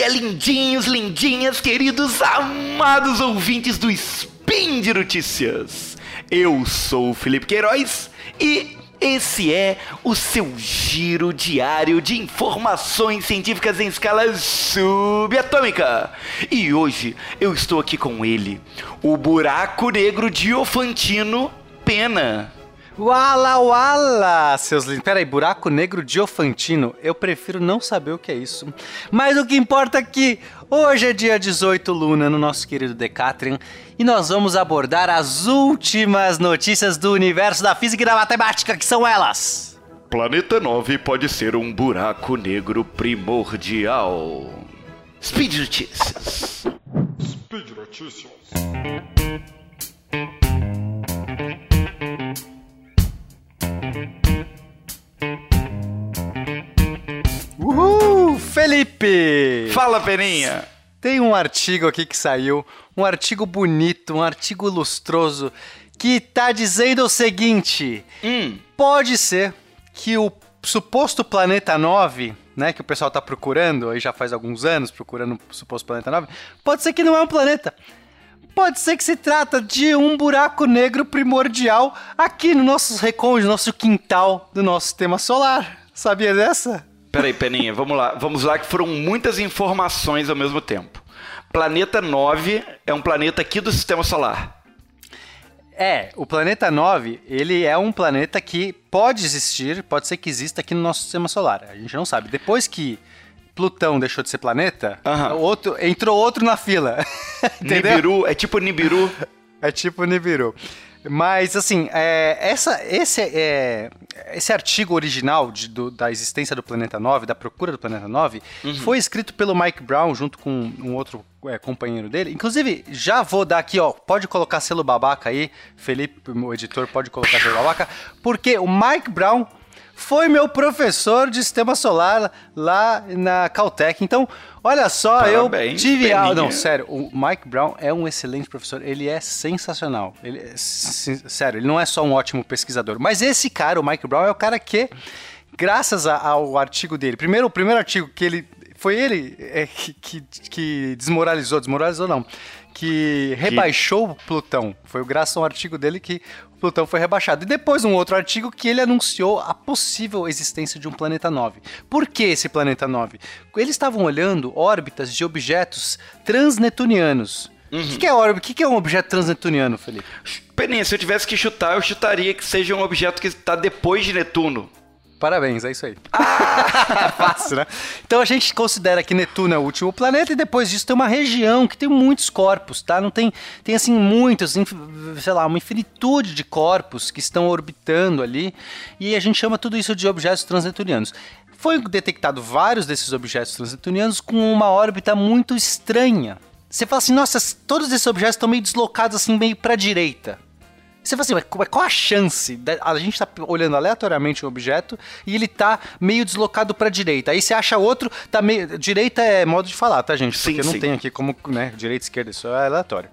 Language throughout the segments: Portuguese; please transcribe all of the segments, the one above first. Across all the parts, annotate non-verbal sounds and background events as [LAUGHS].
dia, lindinhos, lindinhas, queridos, amados ouvintes do Spin de Notícias. Eu sou o Felipe Queiroz e esse é o seu giro diário de informações científicas em escala subatômica. E hoje eu estou aqui com ele, o buraco negro Diofantino Pena. Wala wala, seus lindos. Peraí, buraco negro diofantino. Eu prefiro não saber o que é isso. Mas o que importa é que hoje é dia 18 Luna no nosso querido Decatrian e nós vamos abordar as últimas notícias do universo da física e da matemática, que são elas. Planeta 9 pode ser um buraco negro primordial. Speed Notícias. Speed Notícias. Uhul, Felipe! Fala, Peninha. Tem um artigo aqui que saiu, um artigo bonito, um artigo lustroso, que tá dizendo o seguinte: Hum, pode ser que o suposto planeta 9, né, que o pessoal tá procurando, aí já faz alguns anos procurando o suposto planeta 9, pode ser que não é um planeta. Pode ser que se trata de um buraco negro primordial aqui no nosso recôndito, no nosso quintal do nosso sistema solar. Sabia dessa? Peraí, Peninha, vamos lá. Vamos lá que foram muitas informações ao mesmo tempo. Planeta 9 é um planeta aqui do Sistema Solar. É, o planeta 9, ele é um planeta que pode existir, pode ser que exista aqui no nosso sistema solar. A gente não sabe. Depois que Plutão deixou de ser planeta, Aham. outro, entrou outro na fila. [LAUGHS] Nibiru, é tipo Nibiru. É tipo Nibiru. Mas, assim, é, essa, esse, é, esse artigo original de- do- da existência do Planeta 9, da procura do Planeta 9, foi escrito pelo Mike Brown junto com um outro é, companheiro dele. Inclusive, já vou dar aqui, ó, pode colocar selo babaca aí, Felipe, o editor, pode colocar selo babaca, porque o Mike Brown foi meu professor de sistema solar lá na Caltech. Então, olha só, Parabéns, eu tive aula. Não, sério, o Mike Brown é um excelente professor. Ele é sensacional. Ele é, sério, ele não é só um ótimo pesquisador. Mas esse cara, o Mike Brown, é o cara que, graças a- ao artigo dele, primeiro, o primeiro artigo que ele. Foi ele é, que, que, que desmoralizou, desmoralizou não, que rebaixou o Plutão. Foi graças a um artigo dele que Plutão foi rebaixado. E depois um outro artigo que ele anunciou a possível existência de um planeta 9. Por que esse planeta 9? Eles estavam olhando órbitas de objetos transnetunianos. O que, que é órbita? O que, que é um objeto transnetuniano, Felipe? Peninha, se eu tivesse que chutar, eu chutaria que seja um objeto que está depois de Netuno. Parabéns, é isso aí. [LAUGHS] Fácil, né? Então a gente considera que Netuno é o último planeta e depois disso tem uma região que tem muitos corpos, tá? Não tem, tem assim muitos, sei lá, uma infinitude de corpos que estão orbitando ali e a gente chama tudo isso de objetos transnetunianos. Foi detectado vários desses objetos transnetunianos com uma órbita muito estranha. Você fala assim, nossa, todos esses objetos estão meio deslocados assim, meio para direita. Você fala assim, mas qual- qual a chance? da- A gente tá olhando aleatoriamente um objeto e ele tá meio deslocado pra direita. Aí você acha outro, tá meio. Direita é modo de falar, tá, gente? Sim, Porque não sim. tem aqui como, né? Direita esquerda, isso é aleatório.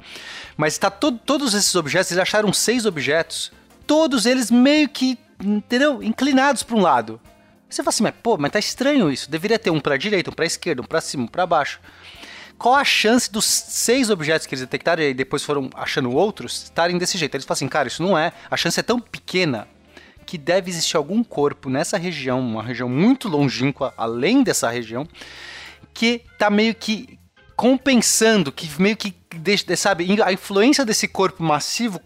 Mas tá todo, todos esses objetos, eles acharam seis objetos, todos eles meio que, entendeu? Inclinados pra um lado. Você fala assim, mas pô, mas tá estranho isso. Deveria ter um pra direita, um pra esquerda, um pra cima, um pra baixo. Qual a chance dos seis objetos que eles detectaram e depois foram achando outros estarem desse jeito? Eles falam assim, cara, isso não é. A chance é tão pequena que deve existir algum corpo nessa região, uma região muito longínqua, além dessa região, que tá meio que compensando, que meio que deixa, sabe, a influência desse corpo massivo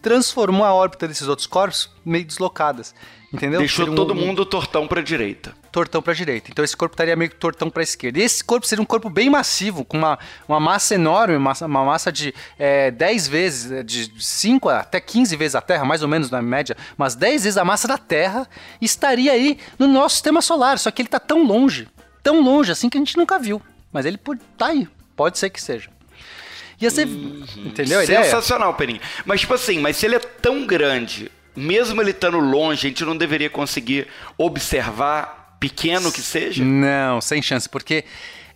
transformou a órbita desses outros corpos meio deslocadas. Entendeu? Deixou um- todo mundo tortão pra direita. tortão para direita. Então esse corpo estaria meio que tortão para esquerda. E esse corpo seria um corpo bem massivo, com uma, uma massa enorme, uma massa, uma massa de é, 10 vezes, é, de 5 até 15 vezes a Terra, mais ou menos na média, mas 10 vezes a massa da Terra, estaria aí no nosso sistema solar. Só que ele está tão longe, tão longe assim que a gente nunca viu. Mas ele pode tá aí, pode ser que seja. Ia ser, entendeu a ideia? Sensacional, Peninha. Mas, tipo assim, mas se ele é tão grande, mesmo ele estando longe, a gente não deveria conseguir observar, pequeno que seja? Não, sem chance, porque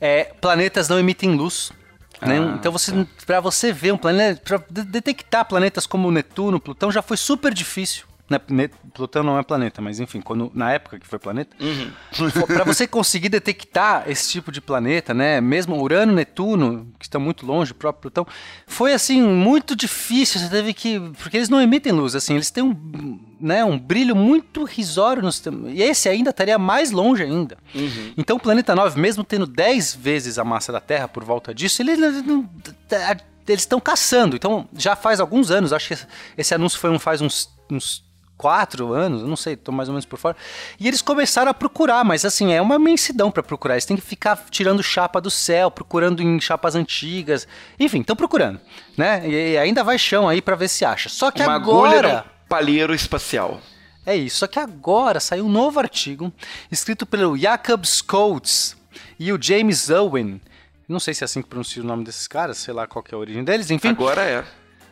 é, planetas não emitem luz. né? Ah, então você, para você ver um planeta, para detectar planetas como Netuno, Plutão já foi super difícil. Né, Plutão não é planeta, mas enfim, quando, na época que foi planeta, Uhum. para você conseguir detectar esse tipo de planeta, né, mesmo Urano, Netuno, que estão muito longe, o próprio Plutão, foi assim muito difícil. Você teve que, porque eles não emitem luz, assim, eles têm um, né, um brilho muito risório no sistema. E esse ainda estaria mais longe ainda. Então o planeta 9, mesmo tendo 10 vezes a massa da Terra por volta disso, ele não- eles estão caçando. Então, já faz alguns anos, acho que esse- esse anúncio foi um, faz uns, uns quatro anos, não sei, tô mais ou menos por fora. E eles começaram a procurar, mas assim, é uma imensidão para procurar. Eles têm que ficar tirando chapa do céu, procurando em chapas antigas. Enfim, estão procurando, né? E, ainda vai chão aí para ver se acha. Só que Uma agora. palheiro espacial. É isso, só que agora saiu um novo artigo escrito pelo Jacob Coates e o James Owen. Não sei se é assim que pronuncia o nome desses caras, sei lá qual que é a origem deles, enfim. Agora é.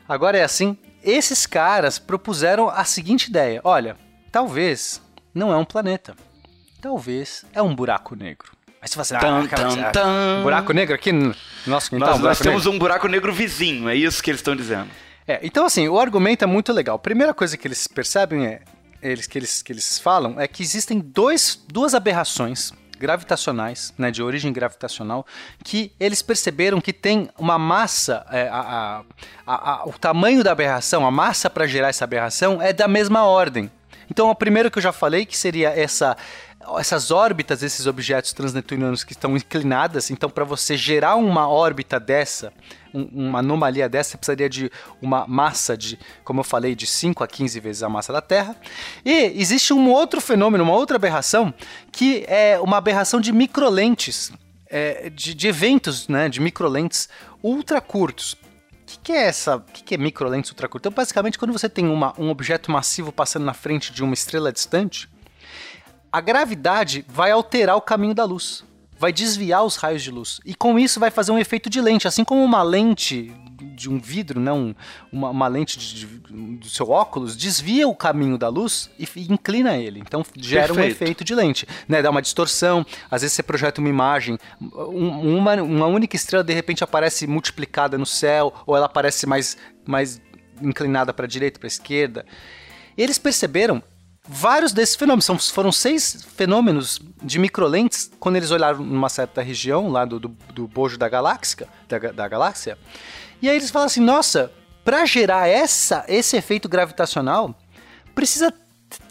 Agora é assim, esses caras propuseram a seguinte ideia: olha, talvez não é um planeta, talvez é um buraco negro. Aí você fala assim, Tan, cara, tan, você- tan. buraco negro aqui no nosso quintal, Nós, um nós temos negro. um buraco negro vizinho, é isso que eles estão dizendo. É, então assim, o argumento é muito legal. A primeira coisa que eles percebem é, eles, que, eles, que eles falam é que existem dois, duas aberrações gravitacionais, né, de origem gravitacional, que eles perceberam que tem uma massa, é, a- a- a- o tamanho da aberração, a massa para gerar essa aberração é da mesma ordem. Então, o primeiro que eu já falei, que seria essa essas órbitas desses objetos transneptunianos que estão inclinadas, então para você gerar uma órbita dessa, um- uma anomalia dessa, você precisaria de uma massa de, como eu falei, de 5 a 15 vezes a massa da Terra. E existe um outro fenômeno, uma outra aberração, que é uma aberração de microlentes, é, de, de eventos né, de microlentes ultra curtos. O que, que é essa? O que, que é microlentes ultra curtas? Então, basicamente, quando você tem uma- um objeto massivo passando na frente de uma estrela distante, a gravidade vai alterar o caminho da luz, vai desviar os raios de luz. E com isso vai fazer um efeito de lente, assim como uma lente de um vidro, né, um- uma, uma lente de- de- do seu óculos, desvia o caminho da luz e f- inclina ele. Então gera um Perfeito. efeito de lente, né, dá uma distorção. Às vezes você projeta uma imagem, um- uma, uma única estrela de repente aparece multiplicada no céu, ou ela aparece mais, mais inclinada para a direita, para a esquerda. Eles perceberam vários desses fenômenos. São, foram seis fenômenos de microlentes quando eles olharam numa certa região lá do, do, do bojo da galáxia, da, da galáxia. E aí eles falam assim: nossa, para gerar essa, esse efeito gravitacional, precisa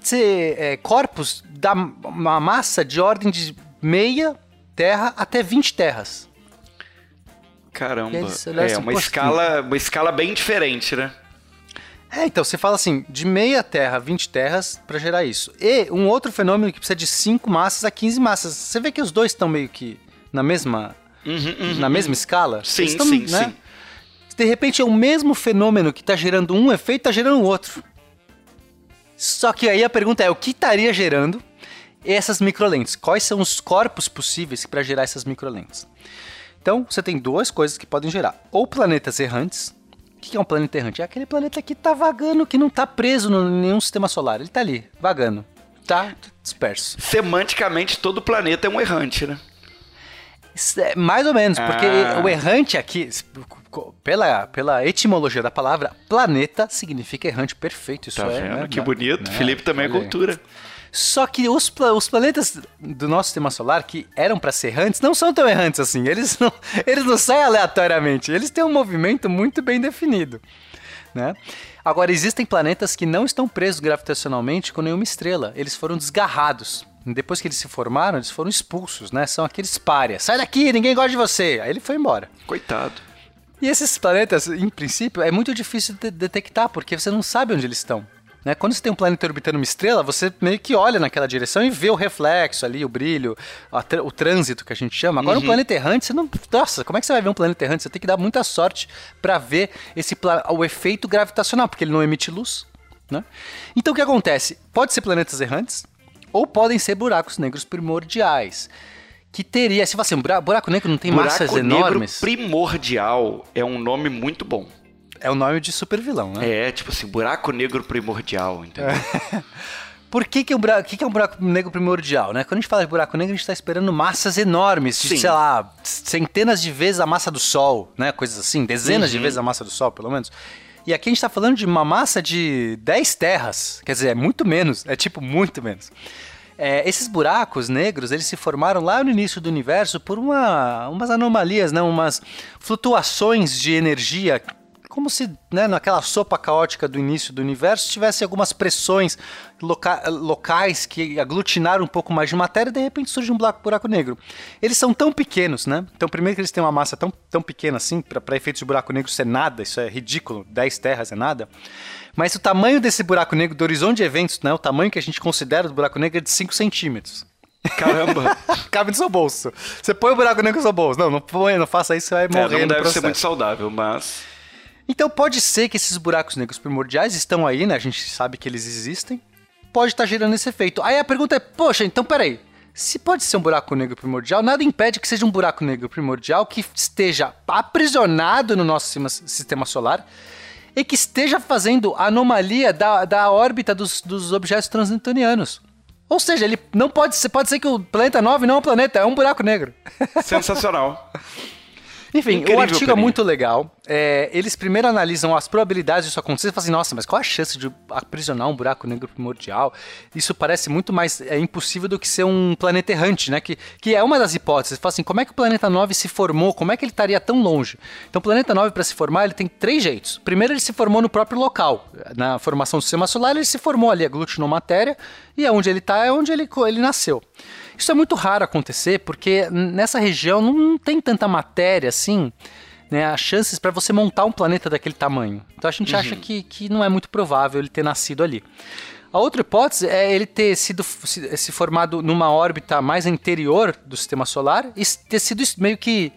ser é, corpos da uma massa de ordem de meia terra até 20 terras. Caramba. É assim, uma "Poxa, escala, uma escala bem diferente, né? É, então você fala assim, de meia terra, 20 terras para gerar isso. E um outro fenômeno que precisa de 5 massas a 15 massas. Você vê que os dois estão meio que na mesma na mesma escala? Uhum, Sim, Eles tão, sim, né? sim. De repente é o mesmo fenômeno que está gerando um efeito, está gerando outro. Só que aí a pergunta é, o que estaria gerando essas microlentes? Quais são os corpos possíveis para gerar essas microlentes? Então, você tem duas coisas que podem gerar. Ou planetas errantes. O que é um planeta errante? É aquele planeta que está vagando, que não está preso em nenhum sistema solar. Ele está ali, vagando. Tá disperso. Semanticamente, todo planeta é um errante, né? É Mais ou menos, porque Ah. o errante aqui, pela, pela etimologia da palavra, planeta significa errante perfeito. Isso Tá é, né? que bonito. Né? Felipe também é Olha cultura. Só que os, os planetas do nosso sistema solar, que eram para ser errantes, não são tão errantes assim. Eles não, eles não saem aleatoriamente. Eles têm um movimento muito bem definido. Né? Agora, existem planetas que não estão presos gravitacionalmente com nenhuma estrela. Eles foram desgarrados. Depois que eles se formaram, eles foram expulsos, né? São aqueles párias. Sai daqui, ninguém gosta de você. Aí ele foi embora. Coitado. E esses planetas, em princípio, é muito difícil de detectar, porque você não sabe onde eles estão. Né? Quando você tem um planeta orbitando uma estrela, você meio que olha naquela direção e vê o reflexo ali, o brilho, tr- o trânsito que a gente chama. Agora, um planeta errante, você não. Nossa, como é que você vai ver um planeta errante? Você tem que dar muita sorte para ver esse o efeito gravitacional, porque ele não emite luz. Né? Então, o que acontece? Pode ser planetas errantes, ou podem ser buracos negros primordiais. Que teria, se você um bura- buraco negro não tem massas Buraco negro enormes. primordial é um nome muito bom. É o nome de super vilão, né? É, tipo assim, buraco negro primordial, entendeu? [LAUGHS] Por que, que, buraco, que, que é um buraco negro primordial, né? Quando a gente fala de buraco negro, a gente está esperando massas enormes, de, Sim. sei lá, centenas de vezes a massa do Sol, né? Coisas assim, dezenas de vezes a massa do Sol, pelo menos. E aqui a gente tá falando de uma massa de 10 terras. Quer dizer, é muito menos. É tipo muito menos. É, esses buracos negros, eles se formaram lá no início do universo por uma, umas anomalias, né? umas flutuações de energia como se né, naquela sopa caótica do início do universo tivesse algumas pressões loca locais que aglutinaram um pouco mais de matéria e de repente surge um buraco, negro. Eles são tão pequenos, né? Então, primeiro que eles têm uma massa tão, tão pequena assim, para efeitos de buraco negro isso é nada, isso é ridículo, 10 terras é nada. Mas o tamanho desse buraco negro, do horizonte de eventos, né, o tamanho que a gente considera do buraco negro é de 5 centímetros. Caramba! [LAUGHS] Cabe no seu bolso. Você põe o buraco negro no seu bolso. Não, não põe, não faça isso, você vai morrer. É, não deve ser muito saudável, mas. Então pode ser que esses buracos negros primordiais estão aí, né? A gente sabe que eles existem. Pode estar gerando esse efeito. Aí a pergunta é, poxa, então peraí. Se pode ser um buraco negro primordial, nada impede que seja um buraco negro primordial que esteja aprisionado no nosso sistema solar e que esteja fazendo anomalia da, da órbita dos, dos objetos transneptunianos. Ou seja, ele não pode ser, pode ser que o planeta 9 não é um planeta, é um buraco negro. Sensacional. [LAUGHS] Enfim, Incrível, o artigo é muito legal. É, eles primeiro analisam as probabilidades disso acontecer e falam assim, nossa, mas qual a chance de aprisionar um buraco negro primordial? Isso parece muito mais é, impossível do que ser um planeta errante, né? Que, que é uma das hipóteses. Fala assim, como é que o planeta 9 se formou? Como é que ele estaria tão longe? Então, o planeta 9, para se formar, ele tem três jeitos. Primeiro, ele se formou no próprio local. Na formação do sistema solar, ele se formou ali, aglutinou matéria, e onde ele está é onde ele, ele nasceu. Isso é muito raro acontecer porque nessa região não tem tanta matéria assim, né? As chances para você montar um planeta daquele tamanho. Então a gente uhum. acha que, que não é muito provável ele ter nascido ali. A outra hipótese é ele ter sido se, se formado numa órbita mais interior do sistema solar e ter sido meio que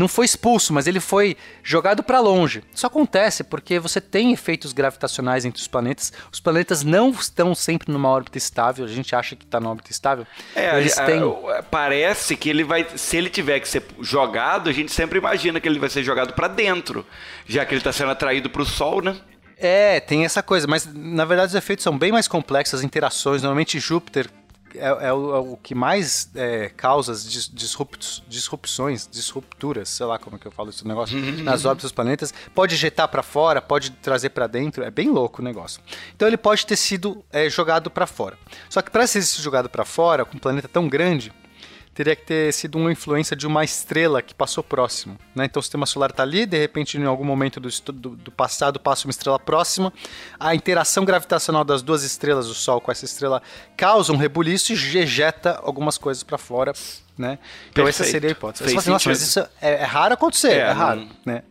não foi expulso, mas ele foi jogado para longe. Isso acontece porque você tem efeitos gravitacionais entre os planetas. Os planetas não estão sempre numa órbita estável. A gente acha que está numa órbita estável. É, Eles a, têm... a, parece que ele vai, se ele tiver que ser jogado, a gente sempre imagina que ele vai ser jogado para dentro, já que ele está sendo atraído para o Sol, né? É, tem essa coisa, mas na verdade os efeitos são bem mais complexos, as interações. Normalmente Júpiter é, é, o, é, o, que mais é, causa disrupt, disrupções, disrupturas, sei lá como é que eu falo esse negócio, [LAUGHS] nas órbitas dos planetas. Pode ejetar para fora, pode trazer para dentro, é bem louco o negócio. Então ele pode ter sido é, jogado para fora. Só que para ser jogado para fora, com um planeta tão grande, teria que ter sido uma influência de uma estrela que passou próximo. Né? Então o sistema solar está ali, de repente, em algum momento do, do, do, passado, passa uma estrela próxima. A interação gravitacional das duas estrelas, o Sol com essa estrela, causa um rebuliço e ejeta algumas coisas para fora. Né? Então Perfeito. essa seria a hipótese. Você fala assim, Nossa, mas isso é, é, raro acontecer, é, é raro. Não... Né?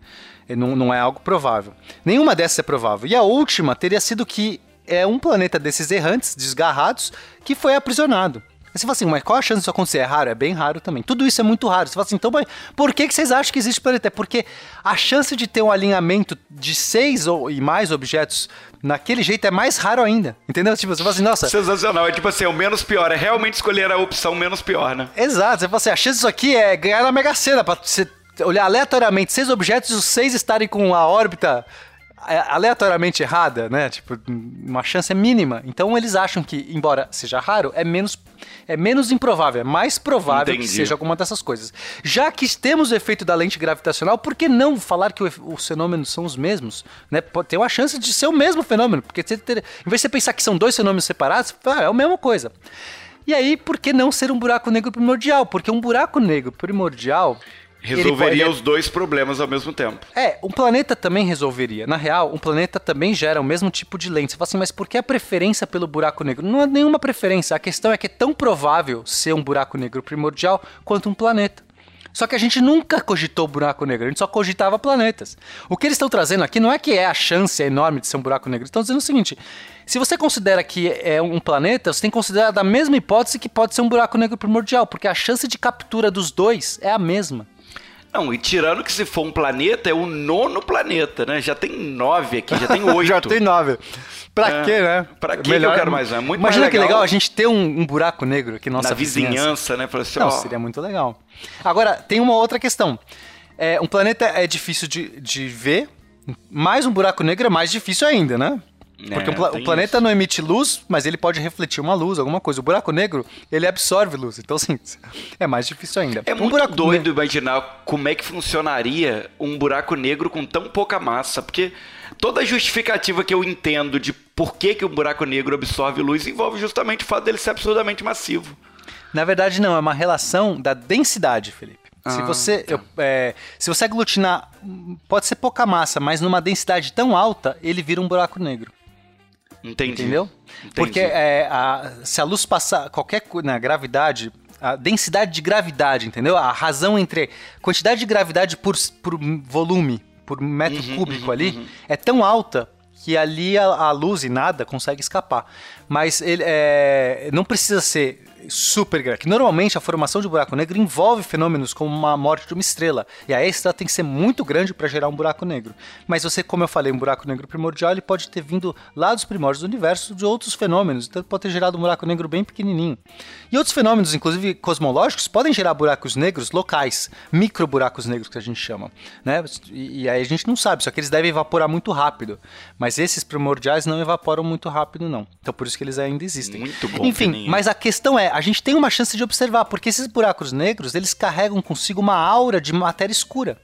Não, não é algo provável. Nenhuma dessas é provável. E a última teria sido que é um planeta desses errantes, desgarrados, que foi aprisionado. Você fala assim, mas qual a chance disso acontecer? É raro? É bem raro também. Tudo isso é muito raro. Você fala assim, então, mas por que, que vocês acham que existe planeta? É porque a chance de ter um alinhamento de seis ou e mais objetos naquele jeito é mais raro ainda. Entendeu? Tipo, você fala assim, nossa. Sensacional. É tipo assim, o menos pior. É realmente escolher a opção menos pior, né? Exato. Você fala assim, a chance disso aqui é ganhar na Mega Sena. Pra você olhar aleatoriamente seis objetos e os seis estarem com a órbita é, aleatoriamente errada, né? Tipo, uma chance é mínima. Então eles acham que, embora seja raro, é menos, é menos improvável, é mais provável Entendi. que seja alguma dessas coisas. Já que temos o efeito da lente gravitacional, por que não falar que os fenômenos são os mesmos? Né? Ter uma chance de ser o mesmo fenômeno, porque ter, ter, em vez de você pensar que são dois fenômenos separados, ah, é a mesma coisa. E aí, por que não ser um buraco negro primordial? Porque um buraco negro primordial Resolveria pode... os dois problemas ao mesmo tempo. É, um planeta também resolveria. Na real, um planeta também gera o mesmo tipo de lente. Você fala assim, mas por que a preferência pelo buraco negro? Não é nenhuma preferência. A questão é que é tão provável ser um buraco negro primordial quanto um planeta. Só que a gente nunca cogitou buraco negro, a gente só cogitava planetas. O que eles estão trazendo aqui não é que é a chance enorme de ser um buraco negro, estão dizendo o seguinte: se você considera que é um planeta, você tem que considerar da mesma hipótese que pode ser um buraco negro primordial, porque a chance de captura dos dois é a mesma. Não, e tirando que se for um planeta, é o nono planeta, né? Já tem nove aqui, já tem [LAUGHS] oito. já tem nove. Pra é, quê, né? Pra quê Melhor... que eu quero mais? É muito Imagina mais legal. que legal a gente ter um, um buraco negro aqui na nossa na vizinhança. vizinhança né? Assim, Não, ó... seria muito legal. Agora, tem uma outra questão. É, um planeta é difícil de, de ver, mas um buraco negro é mais difícil ainda, né? Porque É, o, pla- tem o planeta isso. não emite luz, mas ele pode refletir uma luz, alguma coisa. O buraco negro, ele absorve luz. Então, assim, [LAUGHS] é mais difícil ainda. É Um muito buraco doido negro- imaginar como é que funcionaria um buraco negro com tão pouca massa, porque toda justificativa que eu entendo de por que, que um buraco negro absorve luz envolve justamente o fato dele ser absurdamente massivo. Na verdade, não, é uma relação da densidade, Felipe. se, Ah, você, tá. eu- é, se você aglutinar, pode ser pouca massa, mas numa densidade tão alta, ele vira um buraco negro. Entendi. Entendeu? Entendi. Porque é, a- se a luz passar qualquer coisa na gravidade, a densidade de gravidade, entendeu? A razão entre quantidade de gravidade por, por volume, por metro Uhum, cúbico ali, é tão alta que ali a, a luz e nada consegue escapar. Mas ele é, não precisa ser super grande. que Normalmente a formação de buraco negro envolve fenômenos como uma morte de uma estrela. E a estrela tem que ser muito grande para gerar um buraco negro. Mas você, como eu falei, um buraco negro primordial, ele pode ter vindo lá dos primórdios do universo de outros fenômenos. Então pode ter gerado um buraco negro bem pequenininho. E outros fenômenos, inclusive cosmológicos, podem gerar buracos negros locais, micro buracos negros que a gente chama, né? E, e aí a gente não sabe, só que eles devem evaporar muito rápido. Mas esses primordiais não evaporam muito rápido não. Então por isso que eles ainda existem. Muito bom, Enfim, Peninha. mas a questão é, a gente tem uma chance de observar, porque esses buracos negros, eles carregam consigo uma aura de matéria escura.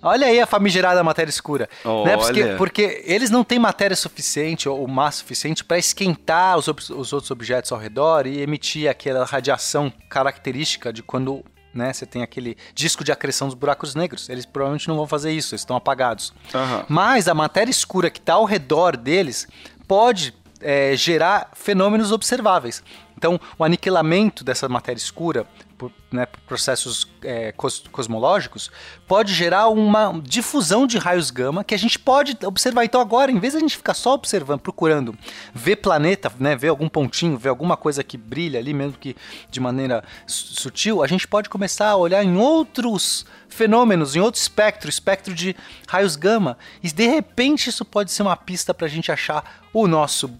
Olha aí a famigerada matéria escura. Né? Porque, porque eles não têm matéria suficiente ou massa suficiente para esquentar os, os outros objetos ao redor e emitir aquela radiação característica de quando né, você tem aquele disco de acreção dos buracos negros. Eles provavelmente não vão fazer isso, eles estão apagados. Aham. Mas a matéria escura que está ao redor deles pode é, gerar fenômenos observáveis. Então, o aniquilamento dessa matéria escura por, né, por processos é, cos- cosmológicos pode gerar uma difusão de raios gama que a gente pode observar. Então, agora, em vez de a gente ficar só observando, procurando ver planeta, né, ver algum pontinho, ver alguma coisa que brilha ali, mesmo que de maneira su- sutil, a gente pode começar a olhar em outros fenômenos, em outro espectro, espectro de raios gama. E de repente isso pode ser uma pista para a gente achar o nosso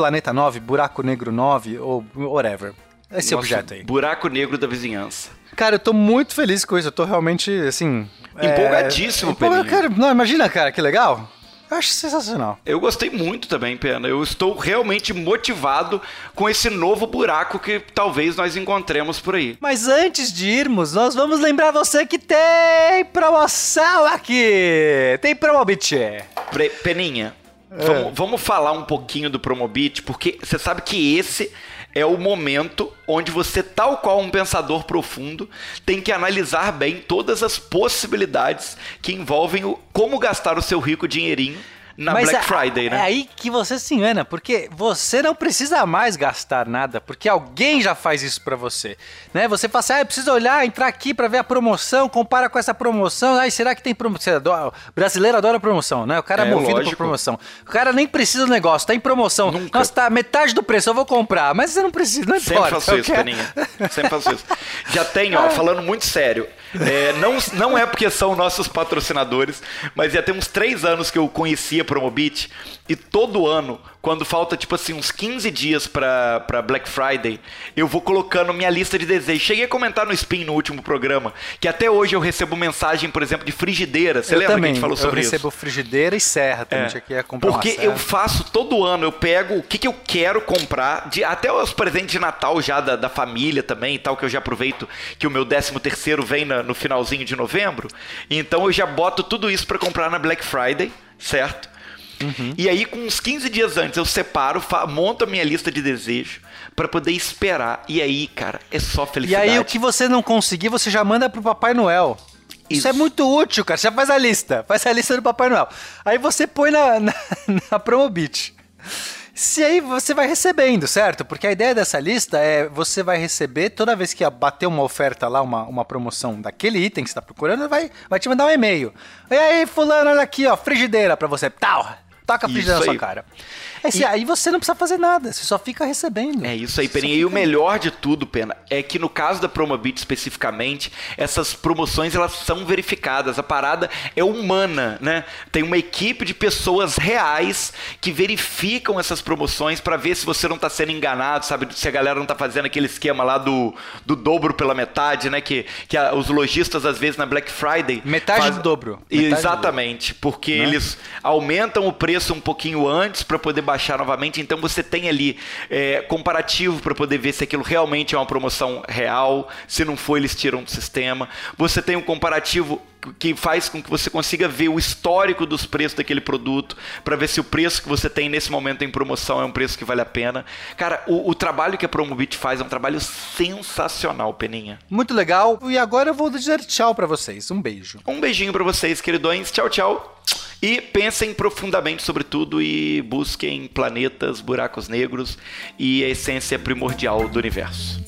planeta 9, buraco negro 9 ou whatever. Esse Nosso objeto aí. Buraco negro da vizinhança. Cara, eu tô muito feliz com isso. Eu tô realmente, assim. Empolgadíssimo, é... Empolga- Peninha. cara, não, Imagina, cara, que legal. Eu acho sensacional. Eu gostei muito também, Pena. Eu estou realmente motivado com esse novo buraco que talvez nós encontremos por aí. Mas antes de irmos, nós vamos lembrar você que tem promoção aqui. Tem Promobit. Peninha, É. vamos, vamos falar um pouquinho do Promobit, porque você sabe que esse é o momento onde você, tal qual um pensador profundo, tem que analisar bem todas as possibilidades que envolvem o como gastar o seu rico dinheirinho na Black é- Friday, É né? aí que você se engana, porque você não precisa mais gastar nada, porque alguém já faz isso pra você, né? Você fala assim, ah, eu preciso olhar, entrar aqui pra ver a promoção, compara com essa promoção, ai, será que tem promoção? O brasileiro adora promoção, né? O cara é, É, movido lógico. por promoção. O cara nem precisa do negócio, tá em promoção. Nunca. Nossa, tá metade do preço, eu vou comprar, mas você não precisa, não Sempre importa. faço eu isso, quero- Peninha. Sempre faço isso. Já tem, ó, [LAUGHS] falando muito sério. é, não, não é porque são nossos patrocinadores, mas já tem uns três anos que eu conhecia a Promobit e todo ano, quando falta tipo assim uns 15 dias pra, pra Black Friday, eu vou colocando minha lista de desejos. Cheguei a comentar no Spin no último programa que até hoje eu recebo mensagem, por exemplo, de frigideira. Você eu lembra também, que a gente falou sobre eu isso? recebo frigideira e serra também, tinha que comprar Porque eu faço todo ano, eu pego o que, que eu quero comprar, de, até os presentes de Natal já da, da família também e tal, que eu já aproveito que o meu 13 terceiro vem na- no finalzinho de novembro. Então eu já boto tudo isso pra comprar na Black Friday, certo? Uhum. E aí, com uns 15 dias antes, eu separo, monto a minha lista de desejos pra poder esperar. E aí, cara, é só E felicidade. aí, o que você não conseguir, você já manda pro Papai Noel. Isso, Isso. é muito útil, cara. Você já faz a lista. Faz a lista do Papai Noel. Aí você põe na, na, [LAUGHS] na Promobit. Se aí você vai recebendo, certo? Porque a ideia dessa lista é você vai receber toda vez que bater uma oferta lá, uma, uma promoção daquele item que você está procurando, vai, vai te mandar um e-mail. E aí, fulano, olha aqui, ó, frigideira pra você. Tal! Toca a frigideira na sua cara. Aí, você- aí você não precisa fazer nada, você só fica recebendo. É isso aí, só E o melhor de tudo, Pena, é que no caso da Promobit especificamente, essas promoções elas são verificadas. A parada é humana, né? Tem uma equipe de pessoas reais que verificam essas promoções pra ver se você não tá sendo enganado, sabe? Se a galera não tá fazendo aquele esquema lá do, do dobro pela metade, né? Que, que a- os lojistas, às vezes, na Black Friday. Metade faz- do dobro. Metade do Exatamente, porque Né? eles aumentam o preço preço um pouquinho antes para poder baixar novamente. Então você tem ali é, comparativo para poder ver se aquilo realmente é uma promoção real. Se não for, eles tiram do sistema. Você tem um comparativo que faz com que você consiga ver o histórico dos preços daquele produto, para ver se o preço que você tem nesse momento em promoção é um preço que vale a pena. Cara, o, o trabalho que a Promobit faz é um trabalho sensacional, Peninha. Muito legal. E agora eu vou dizer tchau para vocês. Um beijo. Um beijinho para vocês, queridões. Tchau, tchau. E pensem profundamente sobre tudo e busquem planetas, buracos negros e a essência primordial do universo.